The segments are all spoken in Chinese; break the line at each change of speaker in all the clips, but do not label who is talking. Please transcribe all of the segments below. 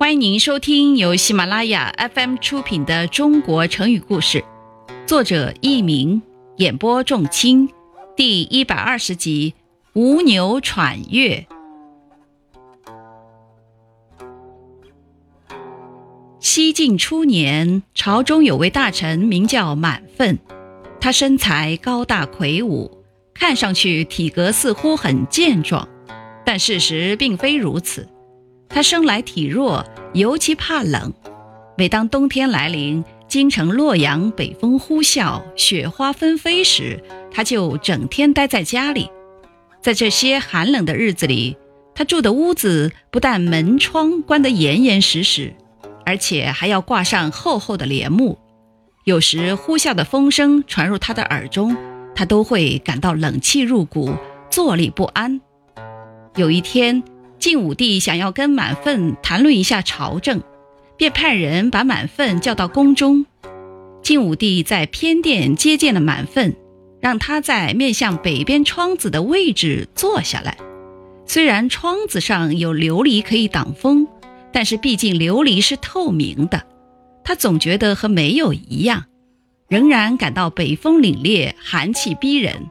欢迎您收听由喜马拉雅 FM 出品的《中国成语故事》，作者佚名，演播仲卿，第一百二十集《吴牛喘月》。西晋初年，朝中有位大臣名叫满奋，他身材高大魁梧，看上去体格似乎很健壮，但事实并非如此。他生来体弱，尤其怕冷。每当冬天来临，京城洛阳北风呼啸，雪花纷飞时，他就整天待在家里。在这些寒冷的日子里，他住的屋子不但门窗关得严严实实，而且还要挂上厚厚的帘幕。有时呼啸的风声传入他的耳中，他都会感到冷气入骨，坐立不安。有一天，晋武帝想要跟满奋谈论一下朝政，便派人把满奋叫到宫中。晋武帝在偏殿接见了满奋，让他在面向北边窗子的位置坐下来。虽然窗子上有琉璃可以挡风，但是毕竟琉璃是透明的，他总觉得和没有一样，仍然感到北风凛冽，寒气逼人。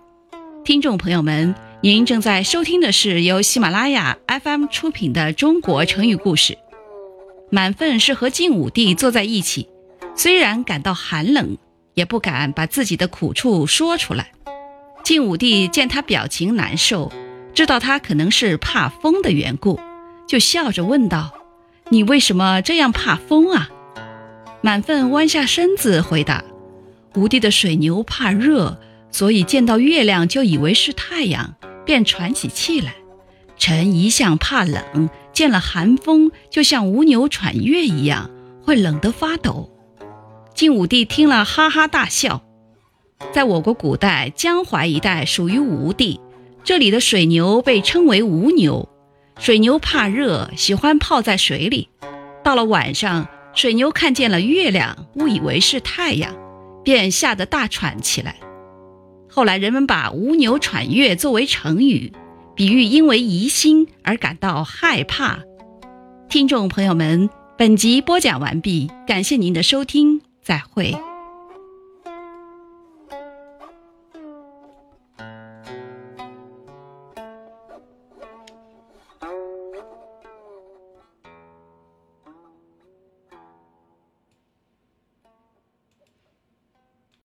听众朋友们。您正在收听的是由喜马拉雅 FM 出品的《中国成语故事》。满奋是和晋武帝坐在一起，虽然感到寒冷，也不敢把自己的苦处说出来。晋武帝见他表情难受，知道他可能是怕风的缘故，就笑着问道：“你为什么这样怕风啊？”满奋弯下身子回答：“吴地的水牛怕热，所以见到月亮就以为是太阳。”便喘起气来。臣一向怕冷，见了寒风就像无牛喘月一样，会冷得发抖。晋武帝听了，哈哈大笑。在我国古代，江淮一带属于吴地，这里的水牛被称为吴牛。水牛怕热，喜欢泡在水里。到了晚上，水牛看见了月亮，误以为是太阳，便吓得大喘起来。后来人们把“无牛喘月”作为成语，比喻因为疑心而感到害怕。听众朋友们，本集播讲完毕，感谢您的收听，再会。